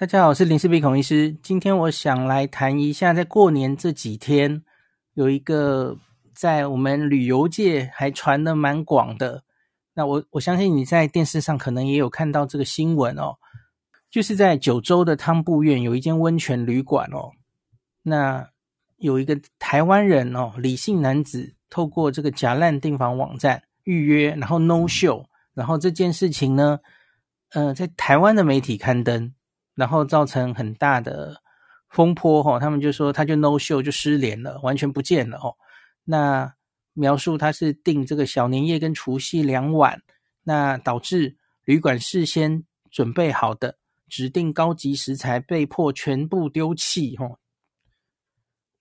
大家好，我是林氏璧孔医师。今天我想来谈一下，在过年这几天，有一个在我们旅游界还传得蛮广的。那我我相信你在电视上可能也有看到这个新闻哦，就是在九州的汤布院有一间温泉旅馆哦。那有一个台湾人哦，李姓男子透过这个假烂订房网站预约，然后 no show，然后这件事情呢，呃，在台湾的媒体刊登。然后造成很大的风波哈，他们就说他就 no show 就失联了，完全不见了哦。那描述他是订这个小年夜跟除夕两晚，那导致旅馆事先准备好的指定高级食材被迫全部丢弃哈。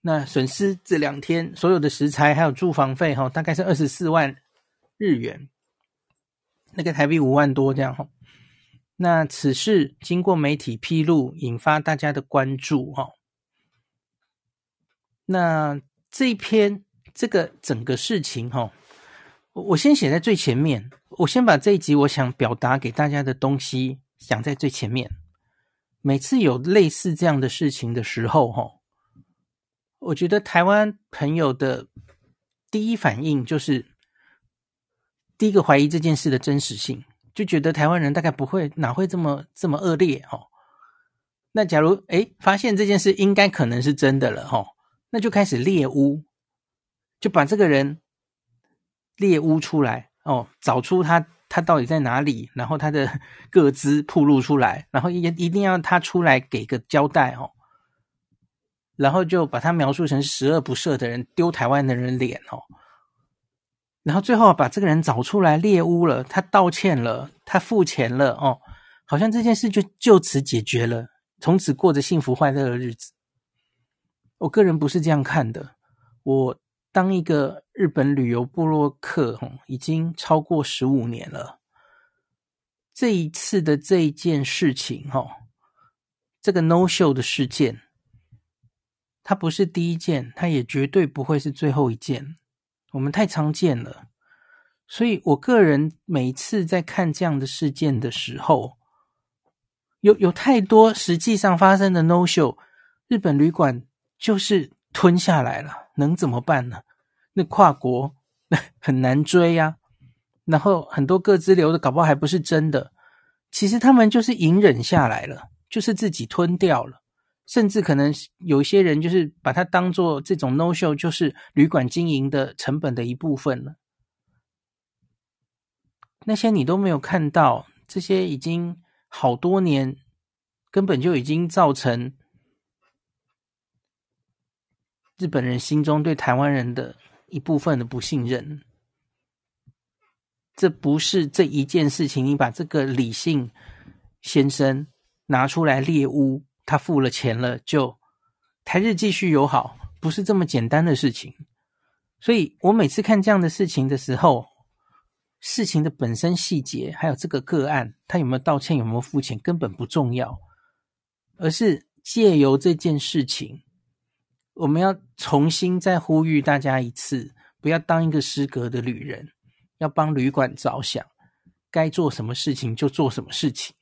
那损失这两天所有的食材还有住房费哈，大概是二十四万日元，那个台币五万多这样哈。那此事经过媒体披露，引发大家的关注哈。那这一篇这个整个事情哈，我先写在最前面。我先把这一集我想表达给大家的东西讲在最前面。每次有类似这样的事情的时候哈，我觉得台湾朋友的第一反应就是第一个怀疑这件事的真实性。就觉得台湾人大概不会，哪会这么这么恶劣哦？那假如诶发现这件事应该可能是真的了哈，那就开始猎污，就把这个人猎污出来哦，找出他他到底在哪里，然后他的 个资曝露出来，然后一一定要他出来给个交代哦，然后就把他描述成十恶不赦的人，丢台湾的人脸哦。然后最后把这个人找出来猎巫了，他道歉了，他付钱了哦，好像这件事就就此解决了，从此过着幸福快乐的日子。我个人不是这样看的，我当一个日本旅游部落客，已经超过十五年了。这一次的这一件事情，哈，这个 no show 的事件，它不是第一件，它也绝对不会是最后一件。我们太常见了，所以我个人每次在看这样的事件的时候，有有太多实际上发生的 no show，日本旅馆就是吞下来了，能怎么办呢？那跨国那很难追呀，然后很多个资流的搞不好还不是真的，其实他们就是隐忍下来了，就是自己吞掉了。甚至可能有些人就是把它当做这种 no show，就是旅馆经营的成本的一部分了。那些你都没有看到，这些已经好多年，根本就已经造成日本人心中对台湾人的一部分的不信任。这不是这一件事情，你把这个李姓先生拿出来猎巫。他付了钱了，就台日继续友好，不是这么简单的事情。所以我每次看这样的事情的时候，事情的本身细节，还有这个个案，他有没有道歉，有没有付钱，根本不重要，而是借由这件事情，我们要重新再呼吁大家一次，不要当一个失格的旅人，要帮旅馆着想，该做什么事情就做什么事情。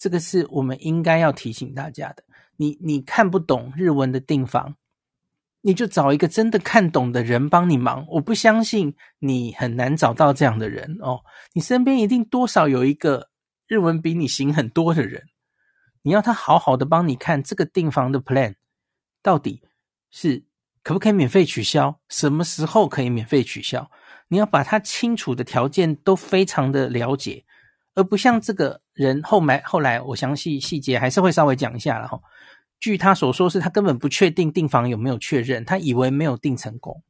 这个是我们应该要提醒大家的。你你看不懂日文的订房，你就找一个真的看懂的人帮你忙。我不相信你很难找到这样的人哦。你身边一定多少有一个日文比你行很多的人，你要他好好的帮你看这个订房的 plan 到底。是可不可以免费取消？什么时候可以免费取消？你要把他清楚的条件都非常的了解，而不像这个人后来后来我详细细节还是会稍微讲一下了哈。据他所说，是他根本不确定订房有没有确认，他以为没有订成功。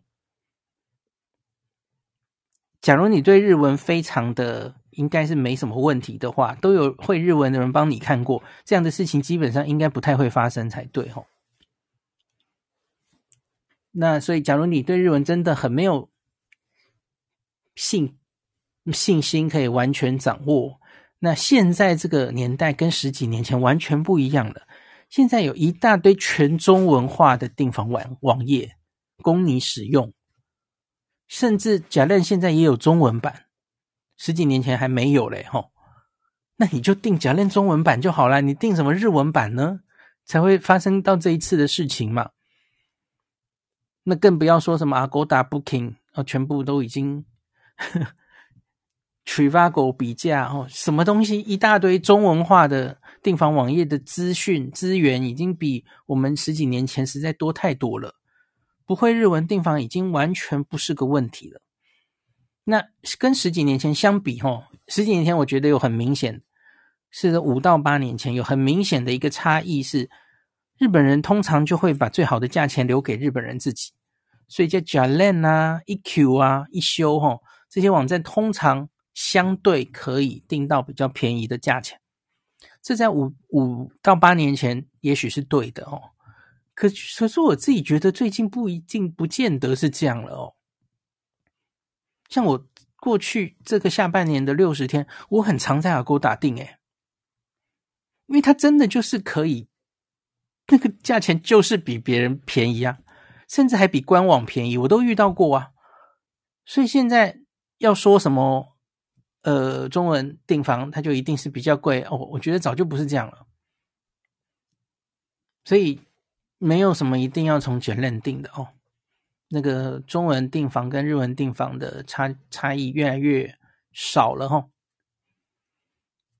假如你对日文非常的应该是没什么问题的话，都有会日文的人帮你看过，这样的事情基本上应该不太会发生才对哈。那所以，假如你对日文真的很没有信信心，可以完全掌握，那现在这个年代跟十几年前完全不一样了。现在有一大堆全中文化的订房网网页供你使用，甚至假认现在也有中文版，十几年前还没有嘞吼。那你就订假认中文版就好了，你订什么日文版呢？才会发生到这一次的事情嘛。那更不要说什么阿 Go Booking 啊，全部都已经 Trivago 比价哦，什么东西一大堆中文化的订房网页的资讯资源，已经比我们十几年前实在多太多了。不会日文订房已经完全不是个问题了。那跟十几年前相比，哦，十几年前我觉得有很明显，是五到八年前有很明显的一个差异是。日本人通常就会把最好的价钱留给日本人自己，所以叫 JALEN 啊、EQ 啊、一休哈这些网站通常相对可以订到比较便宜的价钱。这在五五到八年前也许是对的哦，可可是我自己觉得最近不一定不见得是这样了哦。像我过去这个下半年的六十天，我很常在 Agoda 订诶，因为它真的就是可以。那个价钱就是比别人便宜啊，甚至还比官网便宜，我都遇到过啊。所以现在要说什么，呃，中文订房它就一定是比较贵哦？我觉得早就不是这样了。所以没有什么一定要从简认定的哦。那个中文订房跟日文订房的差差异越来越少了哦。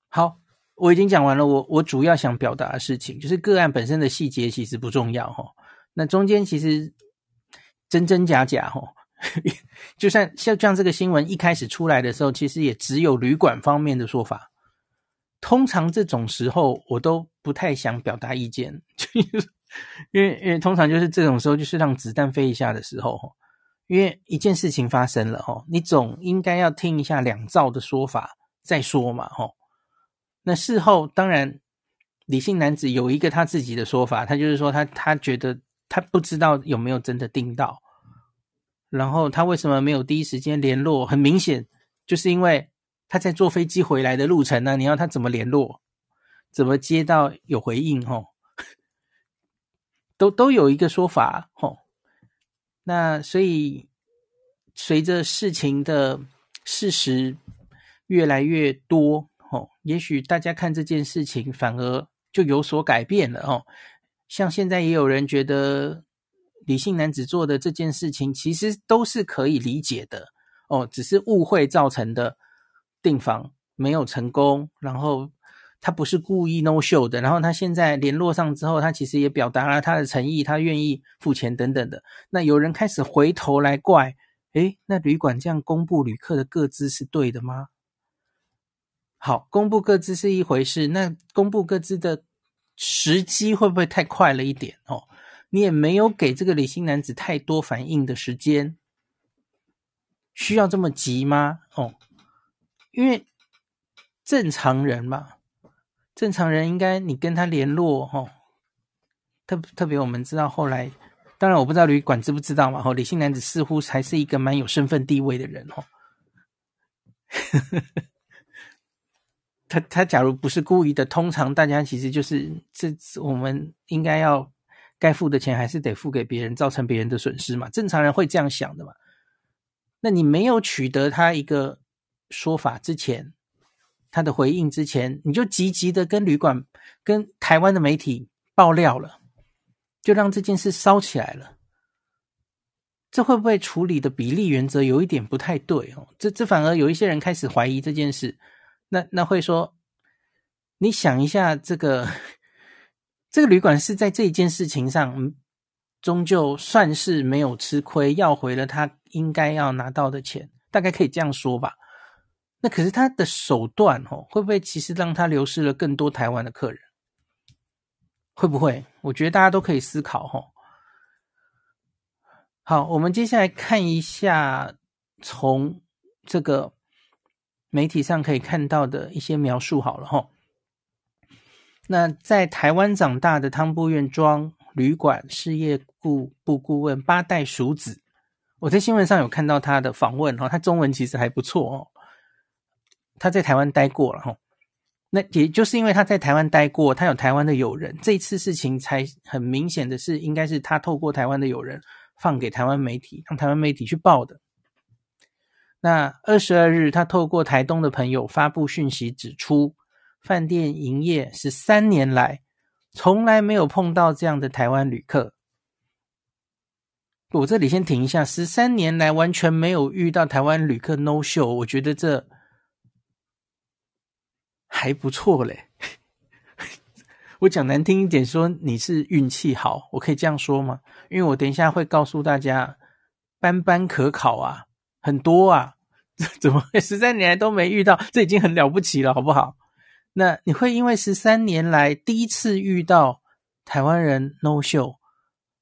好。我已经讲完了，我我主要想表达的事情就是个案本身的细节其实不重要哈，那中间其实真真假假哈，就算像像这个新闻一开始出来的时候，其实也只有旅馆方面的说法。通常这种时候我都不太想表达意见，因为因为通常就是这种时候就是让子弹飞一下的时候，因为一件事情发生了哈，你总应该要听一下两造的说法再说嘛哈。那事后当然，李姓男子有一个他自己的说法，他就是说他他觉得他不知道有没有真的订到，然后他为什么没有第一时间联络？很明显就是因为他在坐飞机回来的路程呢，你要他怎么联络？怎么接到有回应？吼，都都有一个说法，吼。那所以随着事情的事实越来越多。哦，也许大家看这件事情反而就有所改变了哦。像现在也有人觉得理性男子做的这件事情其实都是可以理解的哦，只是误会造成的订房没有成功，然后他不是故意 no show 的，然后他现在联络上之后，他其实也表达了他的诚意，他愿意付钱等等的。那有人开始回头来怪，诶，那旅馆这样公布旅客的个资是对的吗？好，公布个资是一回事，那公布个资的时机会不会太快了一点哦？你也没有给这个李姓男子太多反应的时间，需要这么急吗？哦，因为正常人嘛，正常人应该你跟他联络哦，特特别我们知道后来，当然我不知道旅馆知不知道嘛，哦，李姓男子似乎还是一个蛮有身份地位的人哦。他他假如不是故意的，通常大家其实就是这，我们应该要该付的钱还是得付给别人，造成别人的损失嘛？正常人会这样想的嘛？那你没有取得他一个说法之前，他的回应之前，你就积极的跟旅馆、跟台湾的媒体爆料了，就让这件事烧起来了。这会不会处理的比例原则有一点不太对哦？这这反而有一些人开始怀疑这件事。那那会说，你想一下，这个这个旅馆是在这一件事情上，终究算是没有吃亏，要回了他应该要拿到的钱，大概可以这样说吧。那可是他的手段哦，会不会其实让他流失了更多台湾的客人？会不会？我觉得大家都可以思考哦。好，我们接下来看一下从这个媒体上可以看到的一些描述好了哈。那在台湾长大的汤布院庄旅馆事业部顾问八代淑子，我在新闻上有看到他的访问哈，他中文其实还不错哦。他在台湾待过了哈，那也就是因为他在台湾待过，他有台湾的友人，这次事情才很明显的是，应该是他透过台湾的友人。放给台湾媒体，让台湾媒体去报的。那二十二日，他透过台东的朋友发布讯息，指出饭店营业十三年来，从来没有碰到这样的台湾旅客。我这里先停一下，十三年来完全没有遇到台湾旅客 no show，我觉得这还不错嘞。我讲难听一点，说你是运气好，我可以这样说吗？因为我等一下会告诉大家，班班可考啊，很多啊，怎么会十三年来都没遇到？这已经很了不起了，好不好？那你会因为十三年来第一次遇到台湾人 no show，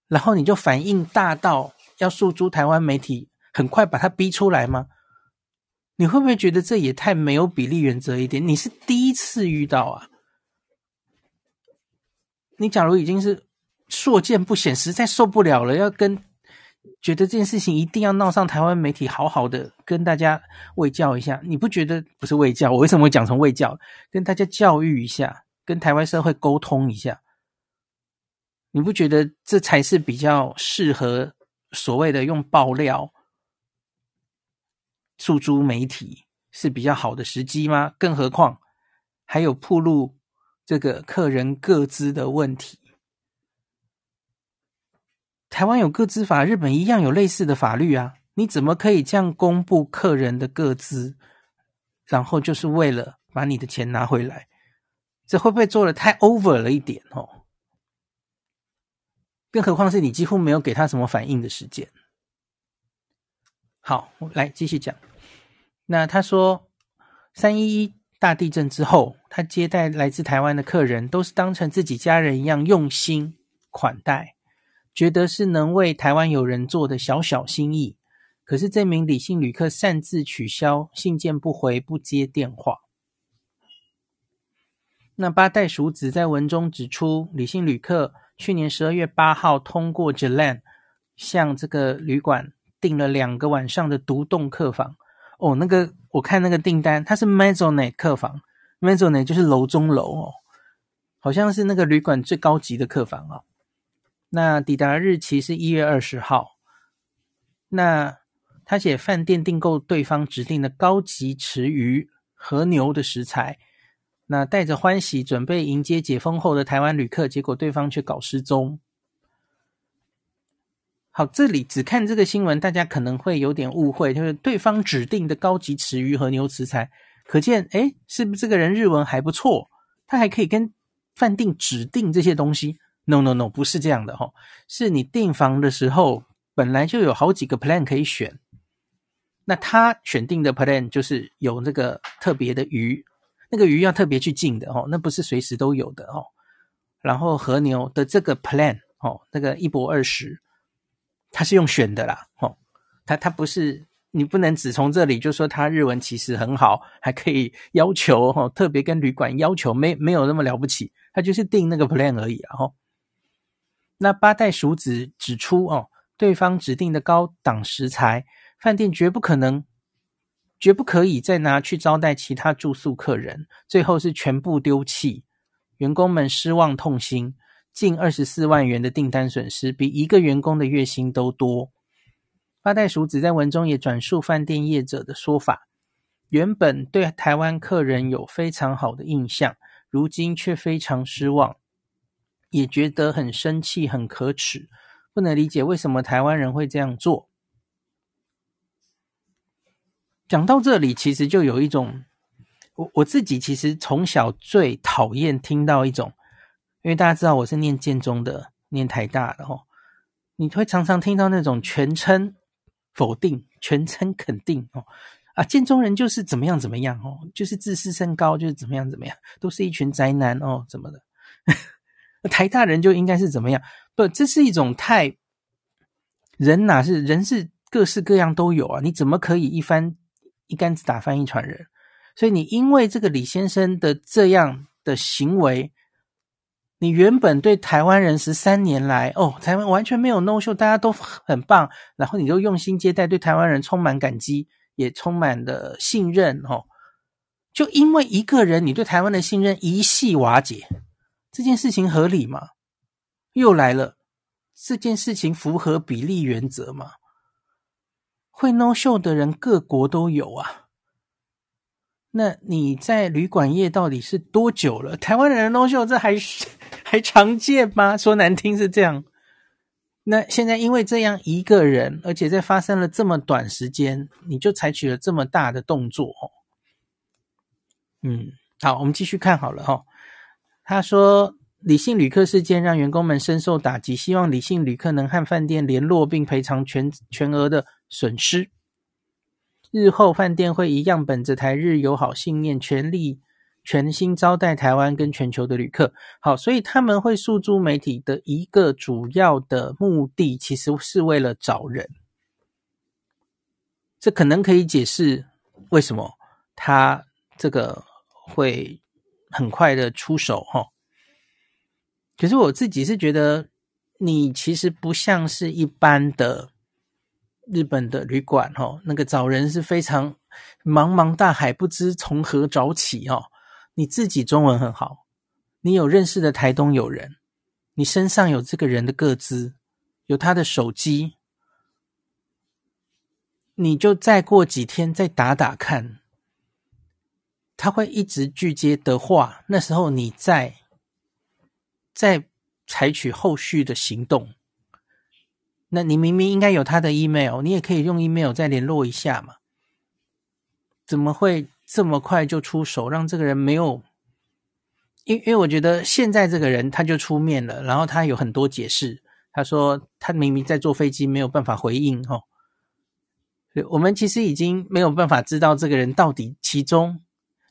然后你就反应大到要诉诸台湾媒体，很快把他逼出来吗？你会不会觉得这也太没有比例原则一点？你是第一次遇到啊？你假如已经是硕见不鲜，实在受不了了，要跟觉得这件事情一定要闹上台湾媒体，好好的跟大家卫教一下。你不觉得不是卫教？我为什么会讲成卫教？跟大家教育一下，跟台湾社会沟通一下。你不觉得这才是比较适合所谓的用爆料诉诸媒体是比较好的时机吗？更何况还有铺路。这个客人各资的问题，台湾有个资法，日本一样有类似的法律啊。你怎么可以这样公布客人的个资，然后就是为了把你的钱拿回来？这会不会做得太 over 了一点哦？更何况是你几乎没有给他什么反应的时间。好，我来继续讲。那他说三一一。大地震之后，他接待来自台湾的客人，都是当成自己家人一样用心款待，觉得是能为台湾友人做的小小心意。可是这名李姓旅客擅自取消信件，不回、不接电话。那八代淑子在文中指出，李姓旅客去年十二月八号通过 Jalan 向这个旅馆订了两个晚上的独栋客房。哦，那个我看那个订单，它是 Maisonette 客房，Maisonette 就是楼中楼哦，好像是那个旅馆最高级的客房哦。那抵达日期是一月二十号。那他写饭店订购对方指定的高级池鱼和牛的食材，那带着欢喜准备迎接解封后的台湾旅客，结果对方却搞失踪。好，这里只看这个新闻，大家可能会有点误会，就是对方指定的高级池鱼和牛食材，可见，诶，是不是这个人日文还不错？他还可以跟饭店指定这些东西？No No No，不是这样的哈，是你订房的时候本来就有好几个 plan 可以选，那他选定的 plan 就是有那个特别的鱼，那个鱼要特别去进的哦，那不是随时都有的哦。然后和牛的这个 plan 哦，那个一泊二十。他是用选的啦，哦，他他不是你不能只从这里就说他日文其实很好，还可以要求哦，特别跟旅馆要求没没有那么了不起，他就是订那个 plan 而已啊，哈。那八代淑子指出哦，对方指定的高档食材，饭店绝不可能，绝不可以再拿去招待其他住宿客人，最后是全部丢弃，员工们失望痛心。近二十四万元的订单损失，比一个员工的月薪都多。八代淑子在文中也转述饭店业者的说法，原本对台湾客人有非常好的印象，如今却非常失望，也觉得很生气、很可耻，不能理解为什么台湾人会这样做。讲到这里，其实就有一种，我我自己其实从小最讨厌听到一种。因为大家知道我是念建中的，念台大的哦，你会常常听到那种全称否定、全称肯定哦，啊，建中人就是怎么样怎么样哦，就是自视甚高，就是怎么样怎么样，都是一群宅男哦，怎么的？台大人就应该是怎么样？不，这是一种太人哪是人是各式各样都有啊，你怎么可以一翻一竿子打翻一船人？所以你因为这个李先生的这样的行为。你原本对台湾人十三年来，哦，台湾完全没有 no show，大家都很棒，然后你就用心接待，对台湾人充满感激，也充满了信任，哦，就因为一个人，你对台湾的信任一系瓦解，这件事情合理吗？又来了，这件事情符合比例原则吗？会 no show 的人，各国都有啊。那你在旅馆业到底是多久了？台湾人的 no show 这还 还常见吗？说难听是这样。那现在因为这样一个人，而且在发生了这么短时间，你就采取了这么大的动作。嗯，好，我们继续看好了哈。他说，李姓旅客事件让员工们深受打击，希望李姓旅客能和饭店联络并赔偿全全额的损失。日后饭店会一样本着台日友好信念，全力全心招待台湾跟全球的旅客。好，所以他们会诉诸媒体的一个主要的目的，其实是为了找人。这可能可以解释为什么他这个会很快的出手哈。可是我自己是觉得，你其实不像是一般的。日本的旅馆，哈，那个找人是非常茫茫大海，不知从何找起，哦。你自己中文很好，你有认识的台东友人，你身上有这个人的个资，有他的手机，你就再过几天再打打看，他会一直拒接的话，那时候你再再采取后续的行动。那你明明应该有他的 email，你也可以用 email 再联络一下嘛？怎么会这么快就出手，让这个人没有？因因为我觉得现在这个人他就出面了，然后他有很多解释，他说他明明在坐飞机，没有办法回应哦。我们其实已经没有办法知道这个人到底其中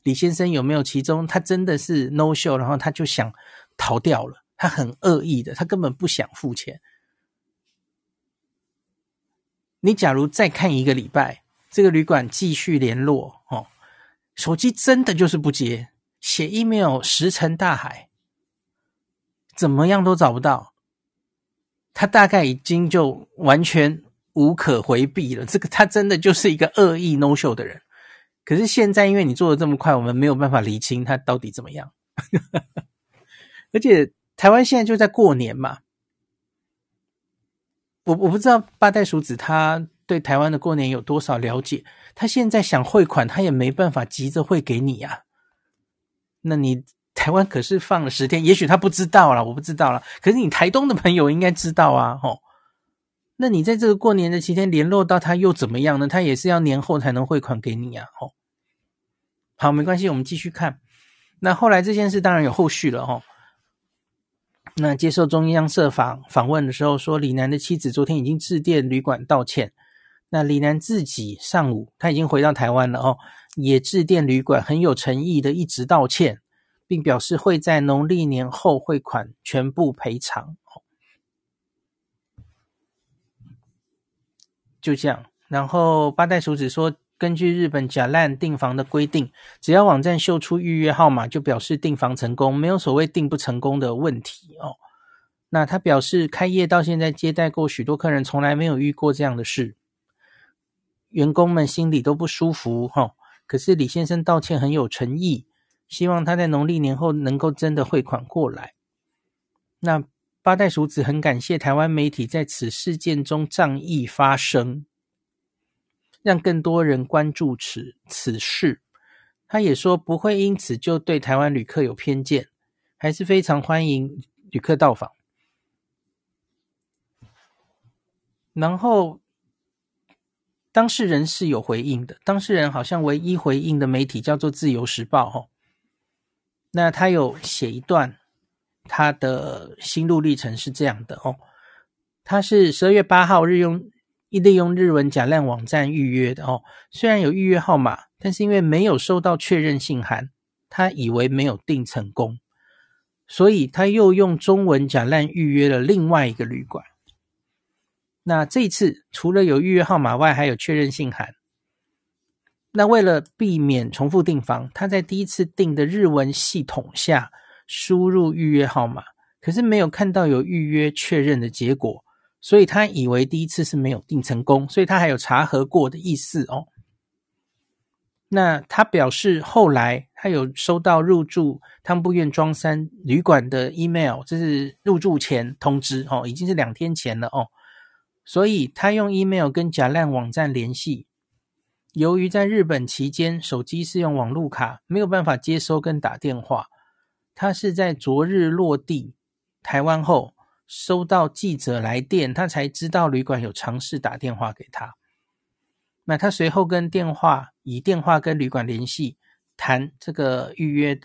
李先生有没有其中，他真的是 no show，然后他就想逃掉了，他很恶意的，他根本不想付钱。你假如再看一个礼拜，这个旅馆继续联络哦，手机真的就是不接，写 email 石沉大海，怎么样都找不到，他大概已经就完全无可回避了。这个他真的就是一个恶意 no show 的人。可是现在因为你做的这么快，我们没有办法厘清他到底怎么样。而且台湾现在就在过年嘛。我我不知道八代淑子他对台湾的过年有多少了解，他现在想汇款，他也没办法急着汇给你啊。那你台湾可是放了十天，也许他不知道啦，我不知道啦。可是你台东的朋友应该知道啊，吼。那你在这个过年的期间联络到他又怎么样呢？他也是要年后才能汇款给你啊，吼。好，没关系，我们继续看。那后来这件事当然有后续了，哦。那接受中央社访访问的时候说，李楠的妻子昨天已经致电旅馆道歉。那李楠自己上午他已经回到台湾了哦，也致电旅馆，很有诚意的一直道歉，并表示会在农历年后汇款全部赔偿。就这样，然后八代淑子说，根据日本 Jalan 订房的规定，只要网站秀出预约号码，就表示订房成功，没有所谓订不成功的问题哦。那他表示，开业到现在接待过许多客人，从来没有遇过这样的事，员工们心里都不舒服哈、哦。可是李先生道歉很有诚意，希望他在农历年后能够真的汇款过来。那八代蜀子很感谢台湾媒体在此事件中仗义发声，让更多人关注此此事。他也说不会因此就对台湾旅客有偏见，还是非常欢迎旅客到访。然后当事人是有回应的，当事人好像唯一回应的媒体叫做《自由时报》哦。那他有写一段。他的心路历程是这样的哦，他是十二月八号日用利用日文假烂网站预约的哦，虽然有预约号码，但是因为没有收到确认信函，他以为没有订成功，所以他又用中文假烂预约了另外一个旅馆。那这一次除了有预约号码外，还有确认信函。那为了避免重复订房，他在第一次订的日文系统下。输入预约号码，可是没有看到有预约确认的结果，所以他以为第一次是没有订成功，所以他还有查核过的意思哦。那他表示后来他有收到入住汤布院庄山旅馆的 email，这是入住前通知哦，已经是两天前了哦，所以他用 email 跟假烂网站联系，由于在日本期间手机是用网路卡，没有办法接收跟打电话。他是在昨日落地台湾后，收到记者来电，他才知道旅馆有尝试打电话给他。那他随后跟电话以电话跟旅馆联系，谈这个预约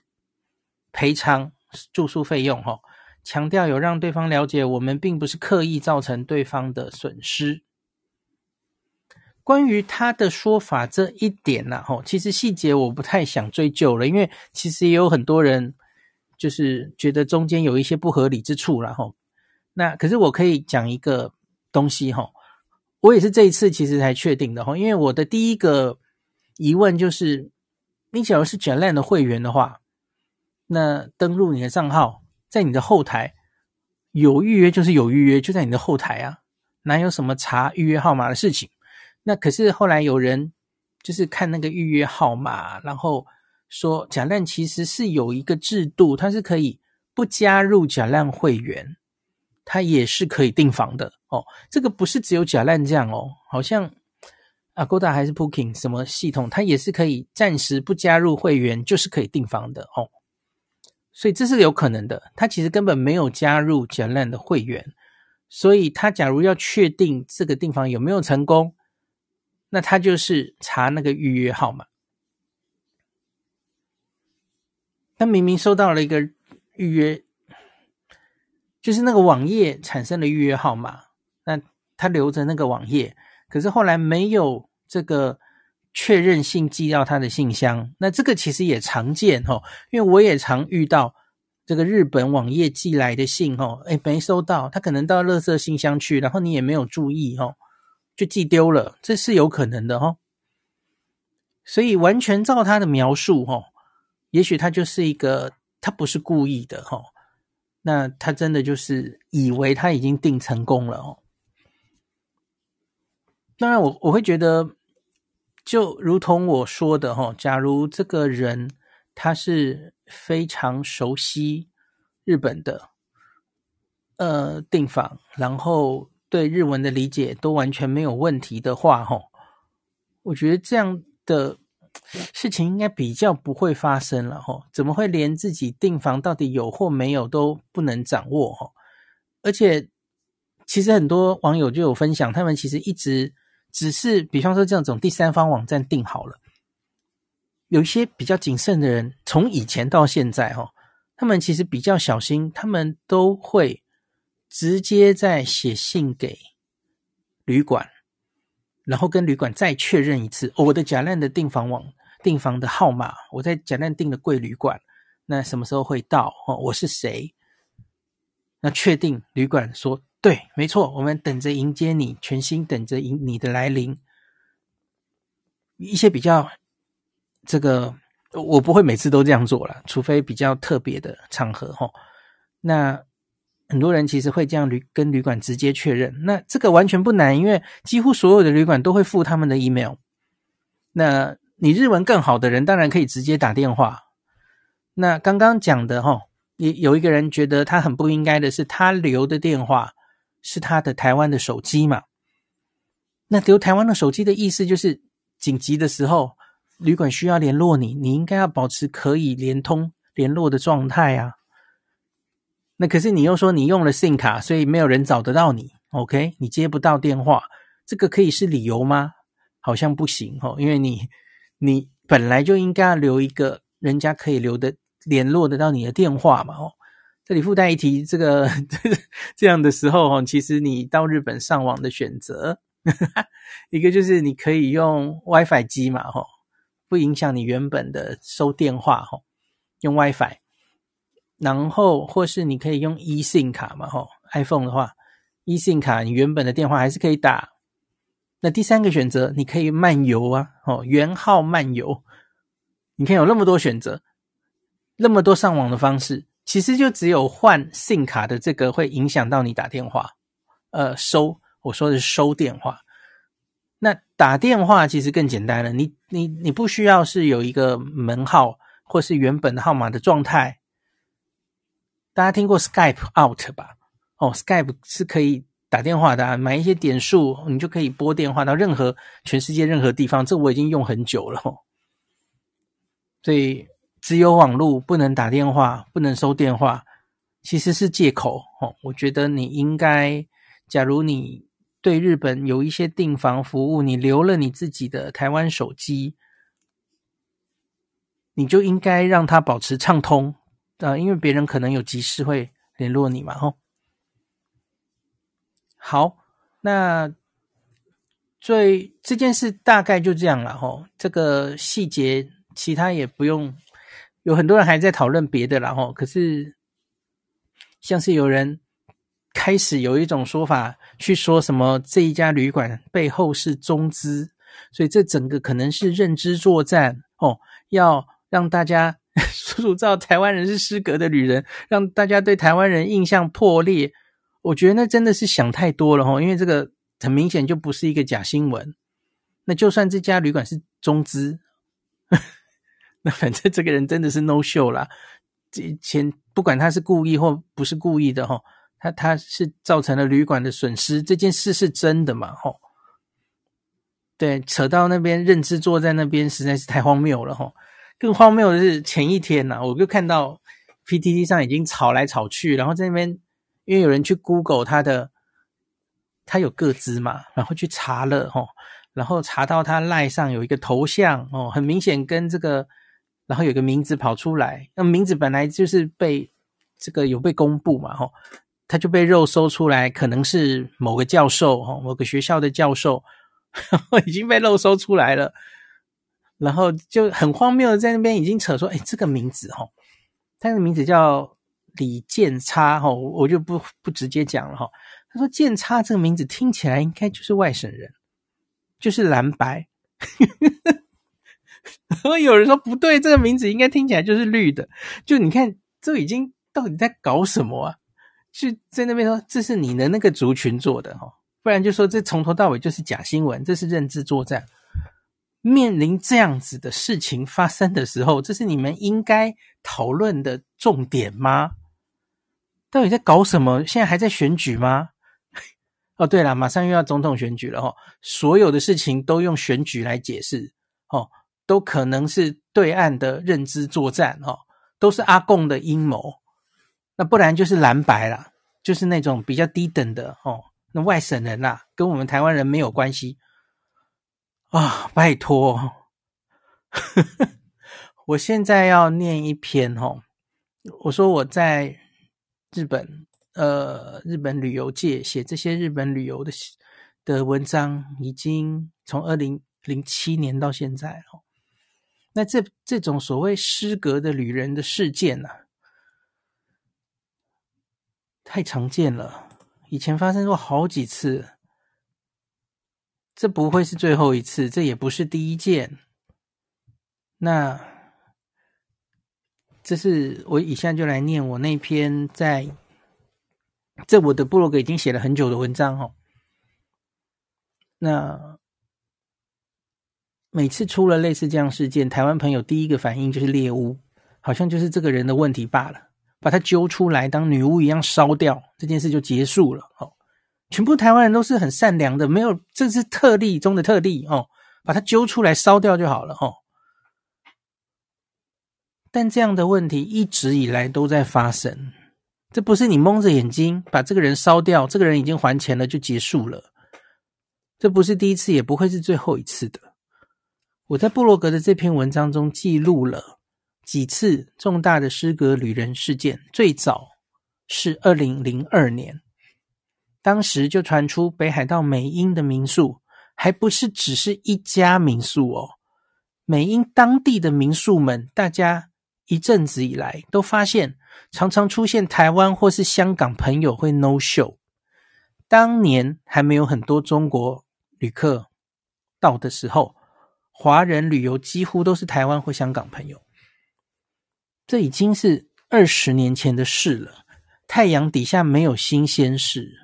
赔偿住宿费用，哈，强调有让对方了解我们并不是刻意造成对方的损失。关于他的说法这一点呢，哈，其实细节我不太想追究了，因为其实也有很多人。就是觉得中间有一些不合理之处了哈，那可是我可以讲一个东西哈，我也是这一次其实才确定的哈，因为我的第一个疑问就是，你假如是假烂的会员的话，那登录你的账号，在你的后台有预约就是有预约，就在你的后台啊，哪有什么查预约号码的事情？那可是后来有人就是看那个预约号码，然后。说假烂其实是有一个制度，它是可以不加入假烂会员，它也是可以订房的哦。这个不是只有假烂这样哦，好像 Agoda 还是 Booking 什么系统，它也是可以暂时不加入会员，就是可以订房的哦。所以这是有可能的。他其实根本没有加入假烂的会员，所以他假如要确定这个订房有没有成功，那他就是查那个预约号码。他明明收到了一个预约，就是那个网页产生了预约号码，那他留着那个网页，可是后来没有这个确认信寄到他的信箱。那这个其实也常见哦，因为我也常遇到这个日本网页寄来的信哦，诶，没收到，他可能到垃圾信箱去，然后你也没有注意哦，就寄丢了，这是有可能的哦。所以完全照他的描述哦。也许他就是一个，他不是故意的哈，那他真的就是以为他已经订成功了哦。当然我，我会觉得，就如同我说的哈，假如这个人他是非常熟悉日本的，呃，订房，然后对日文的理解都完全没有问题的话，哈，我觉得这样的。事情应该比较不会发生了吼，怎么会连自己订房到底有或没有都不能掌握吼？而且，其实很多网友就有分享，他们其实一直只是，比方说这种第三方网站订好了，有一些比较谨慎的人，从以前到现在哈，他们其实比较小心，他们都会直接在写信给旅馆。然后跟旅馆再确认一次，我的假烂的订房网订房的号码，我在假烂订的贵旅馆，那什么时候会到？哦，我是谁？那确定旅馆说对，没错，我们等着迎接你，全心等着迎你的来临。一些比较这个，我不会每次都这样做了，除非比较特别的场合哈。那。很多人其实会这样旅跟旅馆直接确认，那这个完全不难，因为几乎所有的旅馆都会附他们的 email。那你日文更好的人，当然可以直接打电话。那刚刚讲的哈，也有一个人觉得他很不应该的是，他留的电话是他的台湾的手机嘛？那留台湾的手机的意思就是，紧急的时候，旅馆需要联络你，你应该要保持可以连通联络的状态啊。那可是你又说你用了 SIM 卡，所以没有人找得到你，OK？你接不到电话，这个可以是理由吗？好像不行哦，因为你你本来就应该要留一个人家可以留的联络得到你的电话嘛哦。这里附带一提，这个这样的时候哦，其实你到日本上网的选择，一个就是你可以用 WiFi 机嘛吼，不影响你原本的收电话哦，用 WiFi。然后，或是你可以用 eSIM 卡嘛，吼，iPhone 的话，eSIM 卡你原本的电话还是可以打。那第三个选择，你可以漫游啊，哦，原号漫游，你看有那么多选择，那么多上网的方式，其实就只有换 SIM 卡的这个会影响到你打电话，呃，收，我说的是收电话。那打电话其实更简单了，你你你不需要是有一个门号或是原本的号码的状态。大家听过 Skype Out 吧？哦，Skype 是可以打电话的啊，买一些点数，你就可以拨电话到任何全世界任何地方。这我已经用很久了哦。所以只有网络不能打电话，不能收电话，其实是借口哦。我觉得你应该，假如你对日本有一些订房服务，你留了你自己的台湾手机，你就应该让它保持畅通。呃，因为别人可能有急事会联络你嘛，吼。好，那最这件事大概就这样了，吼。这个细节其他也不用，有很多人还在讨论别的啦，吼。可是像是有人开始有一种说法，去说什么这一家旅馆背后是中资，所以这整个可能是认知作战哦，要让大家。塑造台湾人是失格的旅人，让大家对台湾人印象破裂。我觉得那真的是想太多了哈，因为这个很明显就不是一个假新闻。那就算这家旅馆是中资，那反正这个人真的是 no show 啦。这前不管他是故意或不是故意的哈，他他是造成了旅馆的损失，这件事是真的嘛哈？对，扯到那边认知坐在那边实在是太荒谬了哈。更荒谬的是前一天呐、啊，我就看到 PTT 上已经吵来吵去，然后在那边因为有人去 Google 他的，他有个资嘛，然后去查了吼，然后查到他赖上有一个头像哦，很明显跟这个，然后有个名字跑出来，那名字本来就是被这个有被公布嘛吼，他就被肉搜出来，可能是某个教授吼，某个学校的教授，然 后已经被肉搜出来了。然后就很荒谬的在那边已经扯说，哎，这个名字哈，他的名字叫李建差哈，我就不不直接讲了哈。他说建差这个名字听起来应该就是外省人，就是蓝白。然后有人说不对，这个名字应该听起来就是绿的。就你看，这已经到底在搞什么啊？就在那边说这是你的那个族群做的哈，不然就说这从头到尾就是假新闻，这是认知作战。面临这样子的事情发生的时候，这是你们应该讨论的重点吗？到底在搞什么？现在还在选举吗？哦，对了，马上又要总统选举了哦，所有的事情都用选举来解释哦，都可能是对岸的认知作战哦，都是阿共的阴谋。那不然就是蓝白啦，就是那种比较低等的哦，那外省人啦，跟我们台湾人没有关系。啊、拜托！我现在要念一篇哦。我说我在日本，呃，日本旅游界写这些日本旅游的的文章，已经从二零零七年到现在哦。那这这种所谓失格的旅人的事件呢、啊，太常见了，以前发生过好几次。这不会是最后一次，这也不是第一件。那这是我以下就来念我那篇在这我的部落格已经写了很久的文章哦。那每次出了类似这样事件，台湾朋友第一个反应就是猎巫，好像就是这个人的问题罢了，把他揪出来当女巫一样烧掉，这件事就结束了哦。全部台湾人都是很善良的，没有，这是特例中的特例哦，把它揪出来烧掉就好了哦。但这样的问题一直以来都在发生，这不是你蒙着眼睛把这个人烧掉，这个人已经还钱了就结束了，这不是第一次，也不会是最后一次的。我在布洛格的这篇文章中记录了几次重大的失格旅人事件。最早是二零零二年，当时就传出北海道美瑛的民宿，还不是只是一家民宿哦，美瑛当地的民宿们，大家一阵子以来都发现，常常出现台湾或是香港朋友会 no show。当年还没有很多中国旅客到的时候。华人旅游几乎都是台湾或香港朋友，这已经是二十年前的事了。太阳底下没有新鲜事，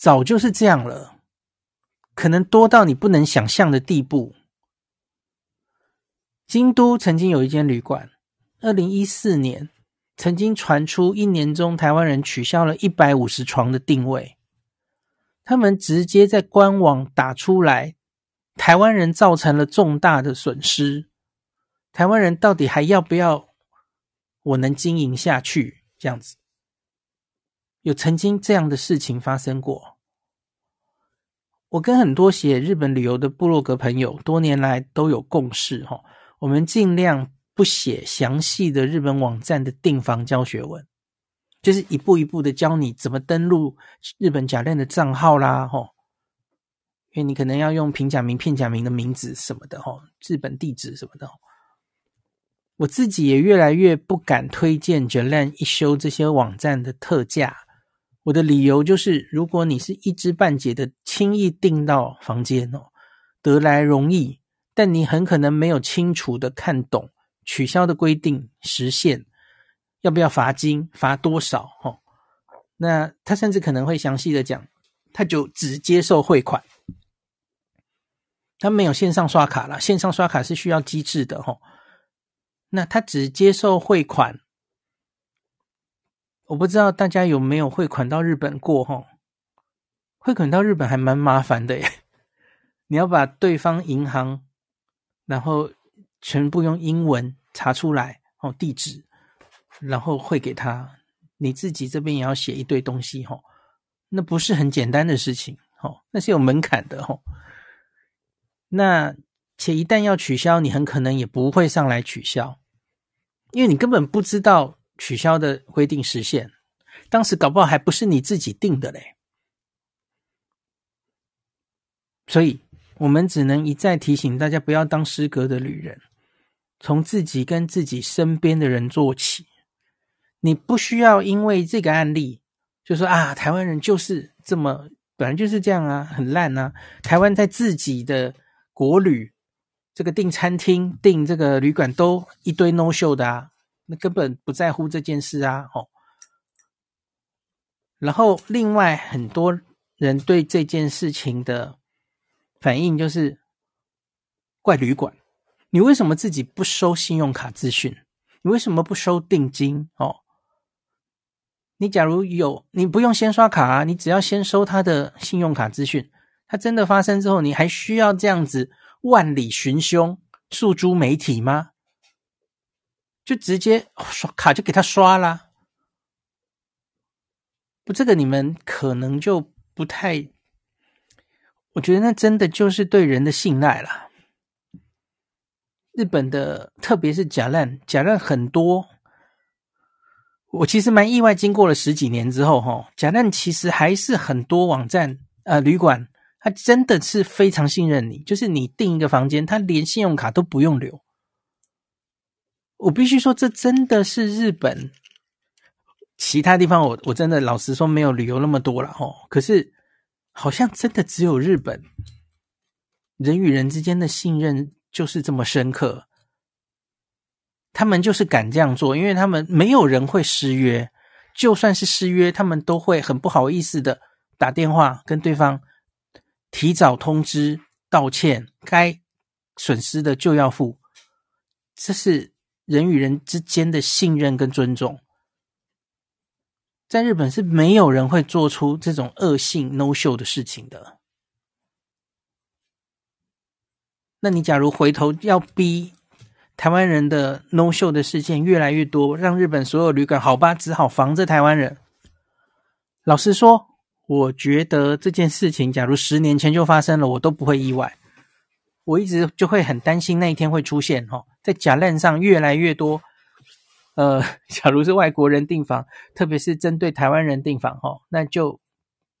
早就是这样了，可能多到你不能想象的地步。京都曾经有一间旅馆，二零一四年曾经传出一年中台湾人取消了一百五十床的定位，他们直接在官网打出来。台湾人造成了重大的损失，台湾人到底还要不要我能经营下去？这样子，有曾经这样的事情发生过。我跟很多写日本旅游的部落格朋友多年来都有共识哈，我们尽量不写详细的日本网站的订房教学文，就是一步一步的教你怎么登录日本假链的账号啦，吼。因为你可能要用平假名、片假名的名字什么的，哈，日本地址什么的。我自己也越来越不敢推荐 Jalan 一休这些网站的特价。我的理由就是，如果你是一知半解的，轻易订到房间哦，得来容易，但你很可能没有清楚的看懂取消的规定时限，要不要罚金，罚多少？哦，那他甚至可能会详细的讲，他就只接受汇款。他没有线上刷卡了，线上刷卡是需要机制的吼。那他只接受汇款，我不知道大家有没有汇款到日本过吼？汇款到日本还蛮麻烦的耶，你要把对方银行，然后全部用英文查出来哦，地址，然后汇给他，你自己这边也要写一堆东西吼，那不是很简单的事情吼，那是有门槛的吼。那且一旦要取消，你很可能也不会上来取消，因为你根本不知道取消的规定实现，当时搞不好还不是你自己定的嘞。所以，我们只能一再提醒大家，不要当失格的旅人，从自己跟自己身边的人做起。你不需要因为这个案例，就说啊，台湾人就是这么，本来就是这样啊，很烂啊，台湾在自己的。国旅这个订餐厅、订这个旅馆都一堆 no show 的啊，那根本不在乎这件事啊，哦。然后另外很多人对这件事情的反应就是怪旅馆，你为什么自己不收信用卡资讯？你为什么不收定金？哦，你假如有，你不用先刷卡啊，你只要先收他的信用卡资讯。他真的发生之后，你还需要这样子万里寻凶、诉诸媒体吗？就直接刷卡就给他刷啦。不，这个你们可能就不太，我觉得那真的就是对人的信赖了。日本的，特别是假烂，假烂很多。我其实蛮意外，经过了十几年之后，哈，假烂其实还是很多网站呃旅馆。他真的是非常信任你，就是你订一个房间，他连信用卡都不用留。我必须说，这真的是日本。其他地方我我真的老实说没有旅游那么多了哦。可是好像真的只有日本，人与人之间的信任就是这么深刻。他们就是敢这样做，因为他们没有人会失约，就算是失约，他们都会很不好意思的打电话跟对方。提早通知道歉，该损失的就要付，这是人与人之间的信任跟尊重。在日本是没有人会做出这种恶性 no show 的事情的。那你假如回头要逼台湾人的 no show 的事件越来越多，让日本所有旅馆好吧，只好防着台湾人。老实说，我觉得这件事情假如十年前就发生了，我都不会意外。我一直就会很担心那一天会出现哈，在假烂上越来越多。呃，假如是外国人订房，特别是针对台湾人订房哈，那就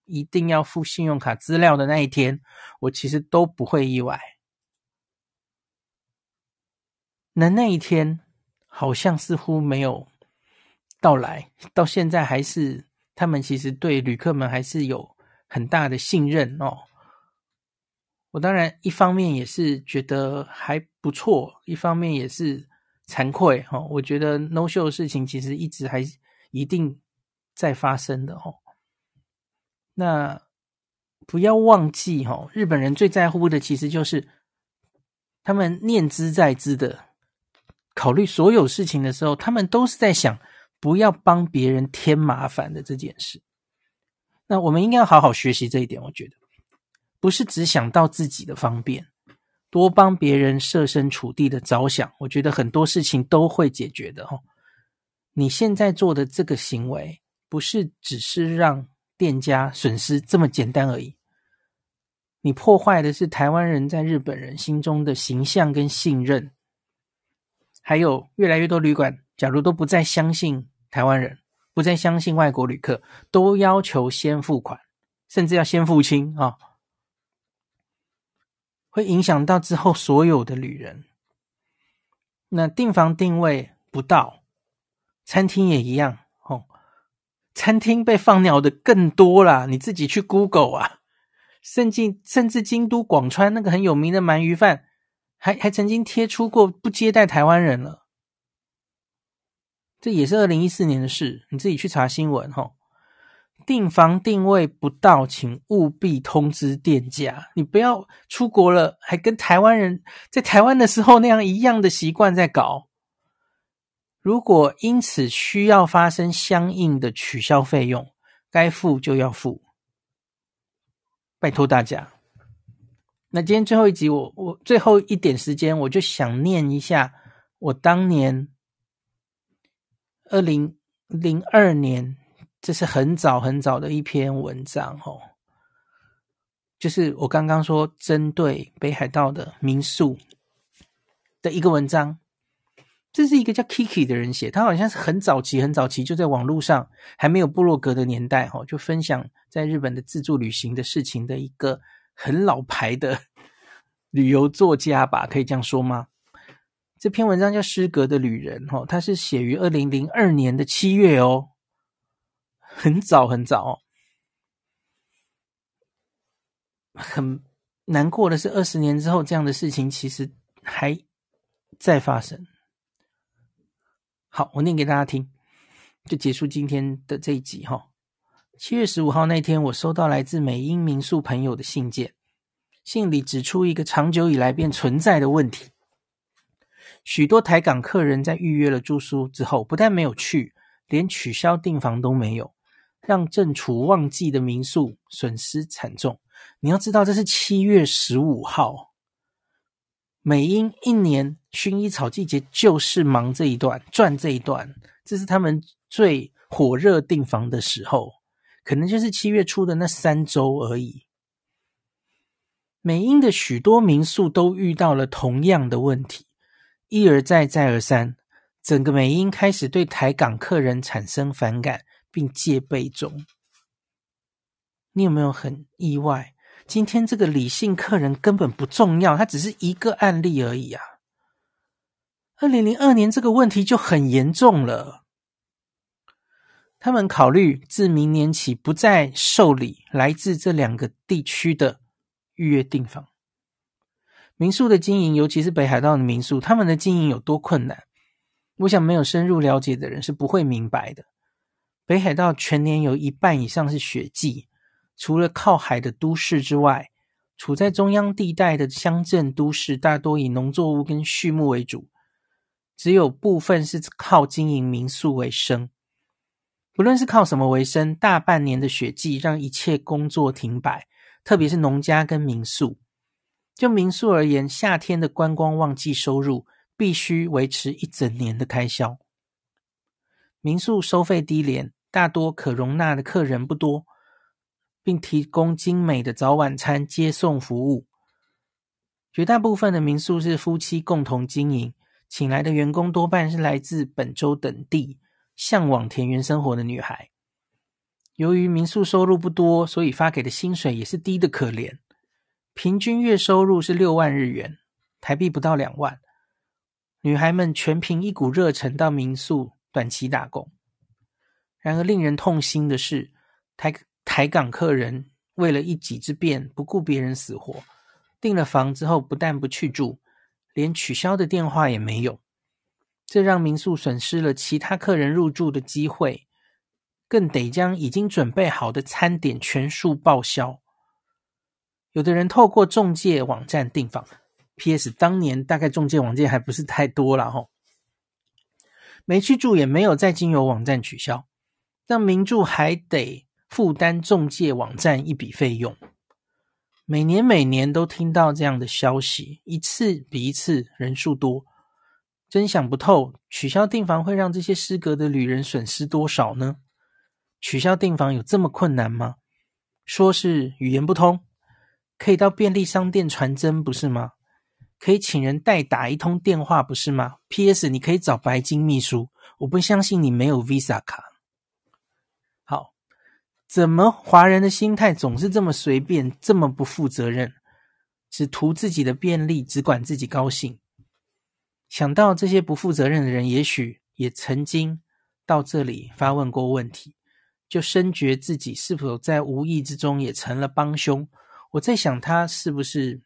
一定要付信用卡资料的那一天，我其实都不会意外。那那一天好像似乎没有到来，到现在还是他们其实对旅客们还是有很大的信任哦。我当然一方面也是觉得还不错，一方面也是。惭愧哈，我觉得 no show 的事情其实一直还一定在发生的哦。那不要忘记哈，日本人最在乎的其实就是他们念兹在兹的考虑所有事情的时候，他们都是在想不要帮别人添麻烦的这件事。那我们应该要好好学习这一点，我觉得不是只想到自己的方便。多帮别人设身处地的着想，我觉得很多事情都会解决的哦。你现在做的这个行为，不是只是让店家损失这么简单而已。你破坏的是台湾人在日本人心中的形象跟信任。还有越来越多旅馆，假如都不再相信台湾人，不再相信外国旅客，都要求先付款，甚至要先付清啊。会影响到之后所有的旅人。那订房定位不到，餐厅也一样哦。餐厅被放鸟的更多啦，你自己去 Google 啊。甚至甚至京都广川那个很有名的鳗鱼饭，还还曾经贴出过不接待台湾人了。这也是二零一四年的事，你自己去查新闻哈。订房定位不到，请务必通知店家。你不要出国了，还跟台湾人在台湾的时候那样一样的习惯在搞。如果因此需要发生相应的取消费用，该付就要付。拜托大家。那今天最后一集我，我我最后一点时间，我就想念一下我当年二零零二年。这是很早很早的一篇文章哦，就是我刚刚说针对北海道的民宿的一个文章。这是一个叫 Kiki 的人写，他好像是很早期很早期就在网络上还没有部落格的年代哦，就分享在日本的自助旅行的事情的一个很老牌的旅游作家吧，可以这样说吗？这篇文章叫《失格的旅人》哦，他是写于二零零二年的七月哦。很早很早，哦很难过的是，二十年之后，这样的事情其实还在发生。好，我念给大家听，就结束今天的这一集哈。七月十五号那天，我收到来自美英民宿朋友的信件，信里指出一个长久以来便存在的问题：许多台港客人在预约了住宿之后，不但没有去，连取消订房都没有。让正处旺季的民宿损失惨重。你要知道，这是七月十五号，美英一年薰衣草季节就是忙这一段，赚这一段，这是他们最火热订房的时候，可能就是七月初的那三周而已。美英的许多民宿都遇到了同样的问题，一而再，再而三，整个美英开始对台港客人产生反感。并戒备中，你有没有很意外？今天这个李姓客人根本不重要，他只是一个案例而已啊。二零零二年这个问题就很严重了，他们考虑自明年起不再受理来自这两个地区的预约订房。民宿的经营，尤其是北海道的民宿，他们的经营有多困难？我想没有深入了解的人是不会明白的。北海道全年有一半以上是雪季，除了靠海的都市之外，处在中央地带的乡镇都市大多以农作物跟畜牧为主。只有部分是靠经营民宿为生。不论是靠什么为生，大半年的雪季让一切工作停摆，特别是农家跟民宿。就民宿而言，夏天的观光旺季收入必须维持一整年的开销。民宿收费低廉，大多可容纳的客人不多，并提供精美的早晚餐接送服务。绝大部分的民宿是夫妻共同经营，请来的员工多半是来自本州等地，向往田园生活的女孩。由于民宿收入不多，所以发给的薪水也是低的可怜。平均月收入是六万日元，台币不到两万。女孩们全凭一股热忱到民宿短期打工。然而令人痛心的是，台台港客人为了一己之便，不顾别人死活，订了房之后不但不去住，连取消的电话也没有。这让民宿损失了其他客人入住的机会，更得将已经准备好的餐点全数报销。有的人透过中介网站订房，P.S. 当年大概中介网站还不是太多了吼，没去住也没有再经由网站取消，让民宿还得负担中介网站一笔费用。每年每年都听到这样的消息，一次比一次人数多，真想不透，取消订房会让这些失格的旅人损失多少呢？取消订房有这么困难吗？说是语言不通。可以到便利商店传真，不是吗？可以请人代打一通电话，不是吗？P.S. 你可以找白金秘书，我不相信你没有 Visa 卡。怎么华人的心态总是这么随便，这么不负责任，只图自己的便利，只管自己高兴？想到这些不负责任的人，也许也曾经到这里发问过问题，就深觉自己是否在无意之中也成了帮凶。我在想，他是不是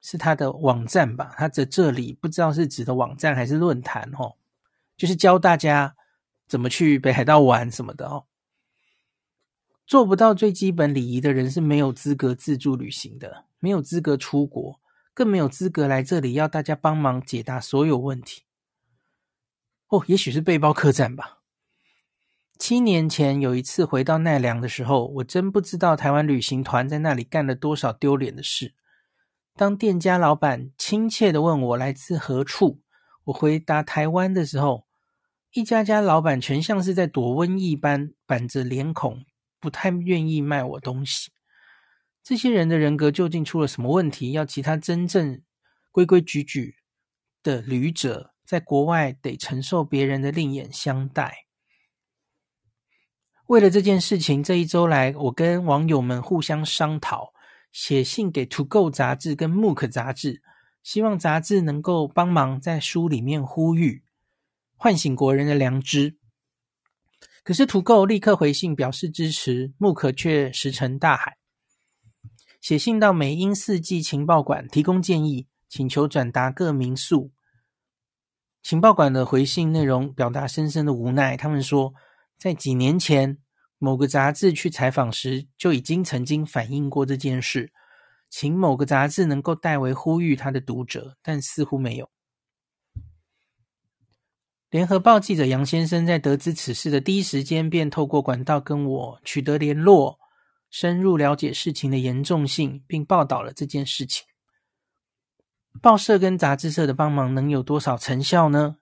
是他的网站吧？他在这里不知道是指的网站还是论坛哦，就是教大家怎么去北海道玩什么的哦。做不到最基本礼仪的人是没有资格自助旅行的，没有资格出国，更没有资格来这里要大家帮忙解答所有问题。哦，也许是背包客栈吧。七年前有一次回到奈良的时候，我真不知道台湾旅行团在那里干了多少丢脸的事。当店家老板亲切地问我来自何处，我回答台湾的时候，一家家老板全像是在躲瘟疫般板着脸孔，不太愿意卖我东西。这些人的人格究竟出了什么问题？要其他真正规规矩矩的旅者在国外得承受别人的另眼相待？为了这件事情，这一周来，我跟网友们互相商讨，写信给《To Go》杂志跟《MOOC》杂志，希望杂志能够帮忙在书里面呼吁，唤醒国人的良知。可是《To Go》立刻回信表示支持，《木可》却石沉大海。写信到美英四季情报馆提供建议，请求转达各民宿。情报馆的回信内容表达深深的无奈，他们说，在几年前，某个杂志去采访时，就已经曾经反映过这件事，请某个杂志能够代为呼吁他的读者，但似乎没有。联合报记者杨先生在得知此事的第一时间，便透过管道跟我取得联络，深入了解事情的严重性，并报道了这件事情。报社跟杂志社的帮忙能有多少成效呢？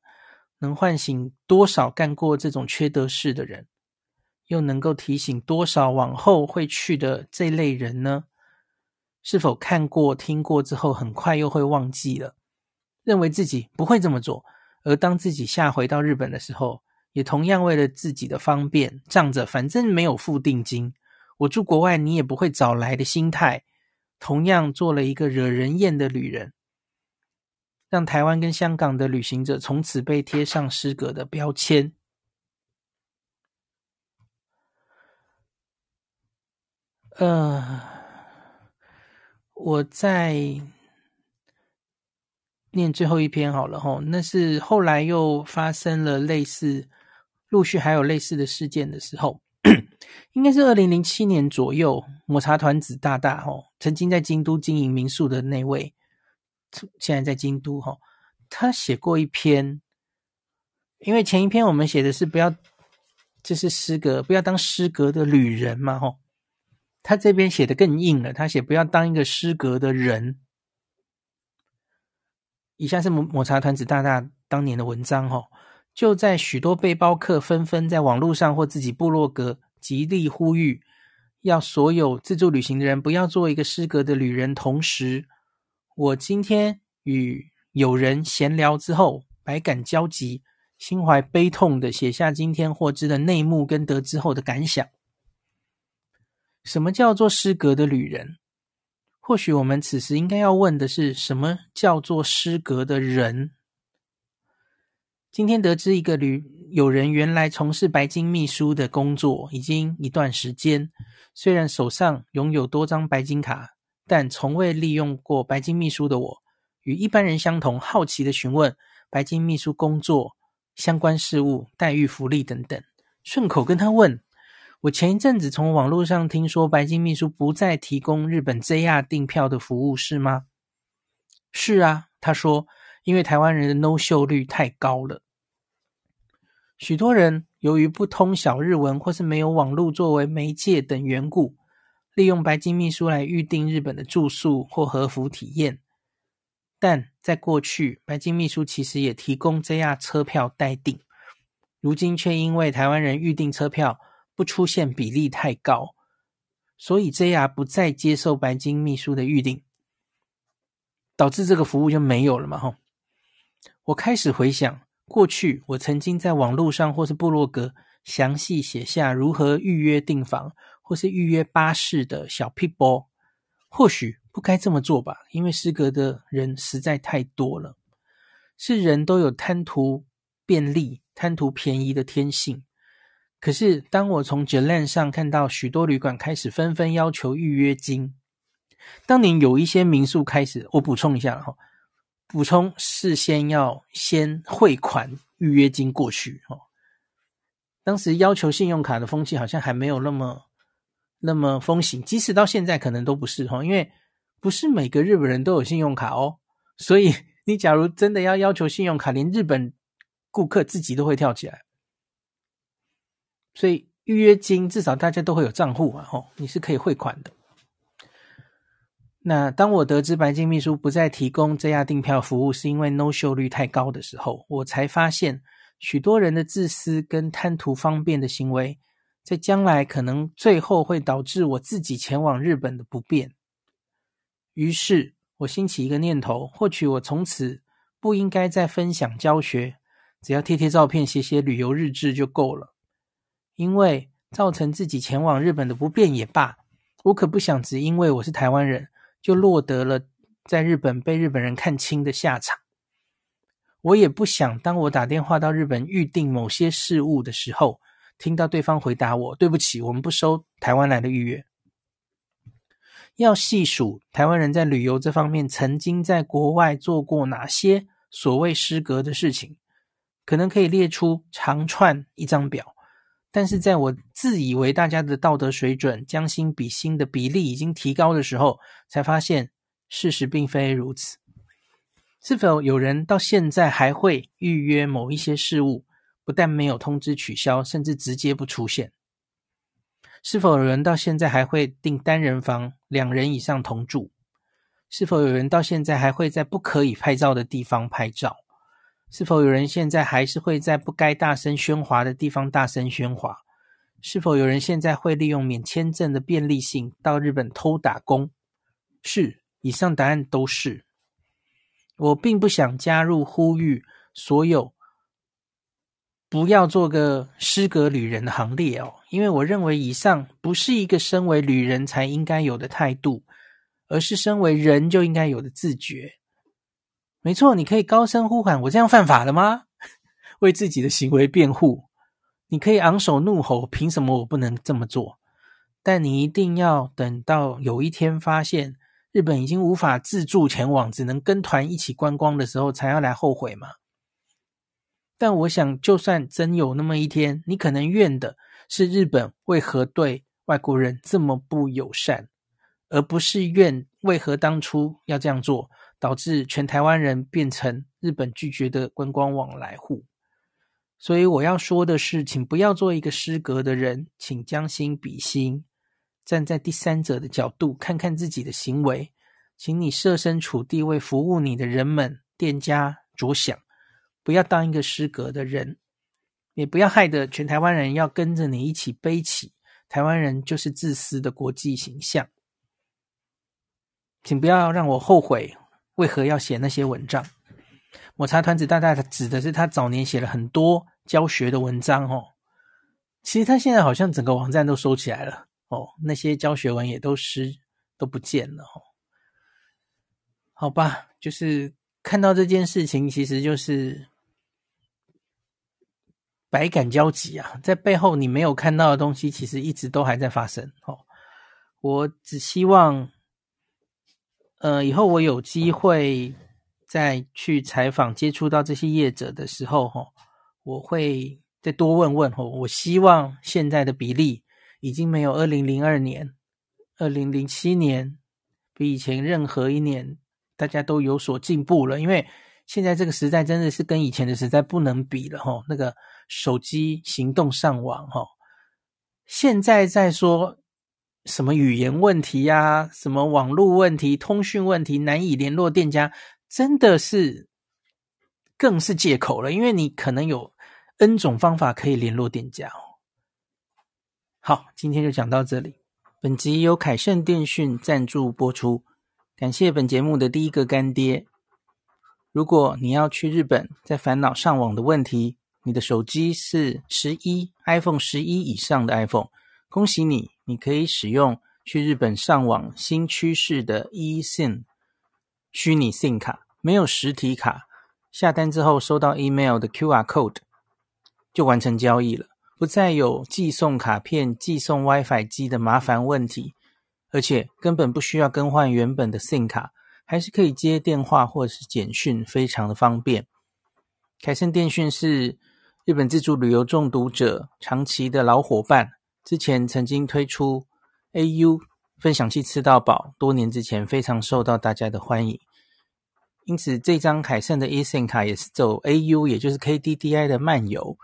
能唤醒多少干过这种缺德事的人，又能够提醒多少往后会去的这类人呢？是否看过、听过之后，很快又会忘记了，认为自己不会这么做，而当自己下回到日本的时候，也同样为了自己的方便，仗着反正没有付定金，我住国外你也不会找来的心态，同样做了一个惹人厌的旅人。让台湾跟香港的旅行者从此被贴上失格的标签。呃，我在念最后一篇好了吼，那是后来又发生了类似，陆续还有类似的事件的时候，应该是二零零七年左右，抹茶团子大大吼，曾经在京都经营民宿的那位。现在在京都哈，他写过一篇因为前一篇我们写的是不要，这是失格，不要当失格的旅人嘛，吼。他这边写的更硬了，他写不要当一个失格的人。以下是抹抹茶团子大大当年的文章，吼，就在许多背包客纷纷在网络上或自己部落格极力呼吁，要所有自助旅行的人不要做一个失格的旅人。同时，我今天与友人闲聊之后，百感交集，心怀悲痛的写下今天获知的内幕跟得知后的感想。什么叫做失格的旅人？或许我们此时应该要问的是，什么叫做失格的人？今天得知一个旅友人原来从事白金秘书的工作已经一段时间，虽然手上拥有多张白金卡，但从未利用过白金秘书的我，与一般人相同，好奇的询问白金秘书工作相关事务、待遇、福利等等，顺口跟他问。我前一阵子从网络上听说，白金秘书不再提供日本 JR 订票的服务，是吗？是啊，他说，因为台湾人的 no show 率太高了，许多人由于不通晓日文或是没有网络作为媒介等缘故，利用白金秘书来预订日本的住宿或和服体验。但在过去，白金秘书其实也提供 JR 车票代订，如今却因为台湾人预订车票。不出现比例太高，所以 JR 不再接受白金秘书的预订，导致这个服务就没有了嘛？吼！我开始回想过去，我曾经在网络上或是部落格详细写下如何预约订房或是预约巴士的小 people，，或许不该这么做吧，因为失格的人实在太多了。是人都有贪图便利、贪图便宜的天性。可是，当我从 Jalan 上看到许多旅馆开始纷纷要求预约金，当年有一些民宿开始，我补充一下哈，补充事先要先汇款预约金过去哈。当时要求信用卡的风气好像还没有那么那么风行，即使到现在可能都不是哈，因为不是每个日本人都有信用卡哦，所以你假如真的要要求信用卡，连日本顾客自己都会跳起来。所以预约金至少大家都会有账户嘛，吼，你是可以汇款的。那当我得知白金秘书不再提供 JR 订票服务，是因为 no show 率太高的时候，我才发现许多人的自私跟贪图方便的行为，在将来可能最后会导致我自己前往日本的不便。于是我兴起一个念头，或许我从此不应该再分享教学，只要贴贴照片、写写旅游日志就够了。因为造成自己前往日本的不便也罢，我可不想只因为我是台湾人，就落得了在日本被日本人看轻的下场。我也不想当我打电话到日本预定某些事物的时候，听到对方回答我：“对不起，我们不收台湾来的预约。”要细数台湾人在旅游这方面曾经在国外做过哪些所谓失格的事情，可能可以列出长串一张表。但是在我自以为大家的道德水准将心比心的比例已经提高的时候，才发现事实并非如此。是否有人到现在还会预约某一些事物，不但没有通知取消，甚至直接不出现？是否有人到现在还会订单人房，两人以上同住？是否有人到现在还会在不可以拍照的地方拍照？是否有人现在还是会在不该大声喧哗的地方大声喧哗？是否有人现在会利用免签证的便利性到日本偷打工？是，以上答案都是。我并不想加入呼吁所有不要做个失格旅人的行列哦，因为我认为以上不是一个身为旅人才应该有的态度，而是身为人就应该有的自觉。没错，你可以高声呼喊：“我这样犯法了吗？” 为自己的行为辩护。你可以昂首怒吼：“凭什么我不能这么做？”但你一定要等到有一天发现日本已经无法自助前往，只能跟团一起观光的时候，才要来后悔吗？但我想，就算真有那么一天，你可能怨的是日本为何对外国人这么不友善，而不是怨为何当初要这样做。导致全台湾人变成日本拒绝的观光往来户，所以我要说的是，请不要做一个失格的人，请将心比心，站在第三者的角度看看自己的行为，请你设身处地为服务你的人们、店家着想，不要当一个失格的人，也不要害得全台湾人要跟着你一起背起台湾人就是自私的国际形象。请不要让我后悔为何要写那些文章。抹茶团子大大指的是他早年写了很多教学的文章哦，其实他现在好像整个网站都收起来了哦，那些教学文也都失都不见了哦。好吧，就是看到这件事情，其实就是百感交集啊，在背后你没有看到的东西，其实一直都还在发生哦。我只希望，呃，以后我有机会再去采访、接触到这些业者的时候，哈。我会再多问问哦。我希望现在的比例已经没有二零零二年、二零零七年比以前任何一年大家都有所进步了。因为现在这个时代真的是跟以前的时代不能比了哈。那个手机行动上网哈，现在在说什么语言问题呀、什么网络问题、通讯问题难以联络店家，真的是更是借口了。因为你可能有。N 种方法可以联络店家哦。好，今天就讲到这里。本集由凯盛电讯赞助播出，感谢本节目的第一个干爹。如果你要去日本，在烦恼上网的问题，你的手机是十一 iPhone 十一以上的 iPhone，恭喜你，你可以使用去日本上网新趋势的 eSIM 虚拟 SIM 卡，没有实体卡，下单之后收到 email 的 QR code。就完成交易了，不再有寄送卡片、寄送 WiFi 机的麻烦问题，而且根本不需要更换原本的 SIM 卡，还是可以接电话或者是简讯，非常的方便。凯盛电讯是日本自助旅游中毒者长期的老伙伴，之前曾经推出 AU 分享器吃到饱，多年之前非常受到大家的欢迎。因此，这张凯盛的 eSIM 卡也是走 AU，也就是 KDDI 的漫游。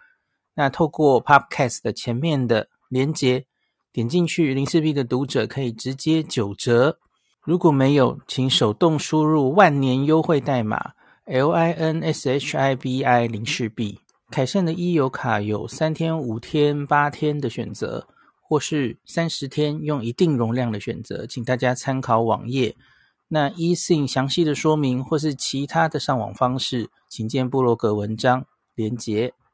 那透过 Podcast 的前面的连接点进去，林氏璧的读者可以直接九折。如果没有，请手动输入万年优惠代码 L I N S H I B I 林氏璧。凯盛的 e 游卡有三天、五天、八天的选择，或是三十天用一定容量的选择，请大家参考网页。那 eSIM 详细的说明或是其他的上网方式，请见部落格文章连结。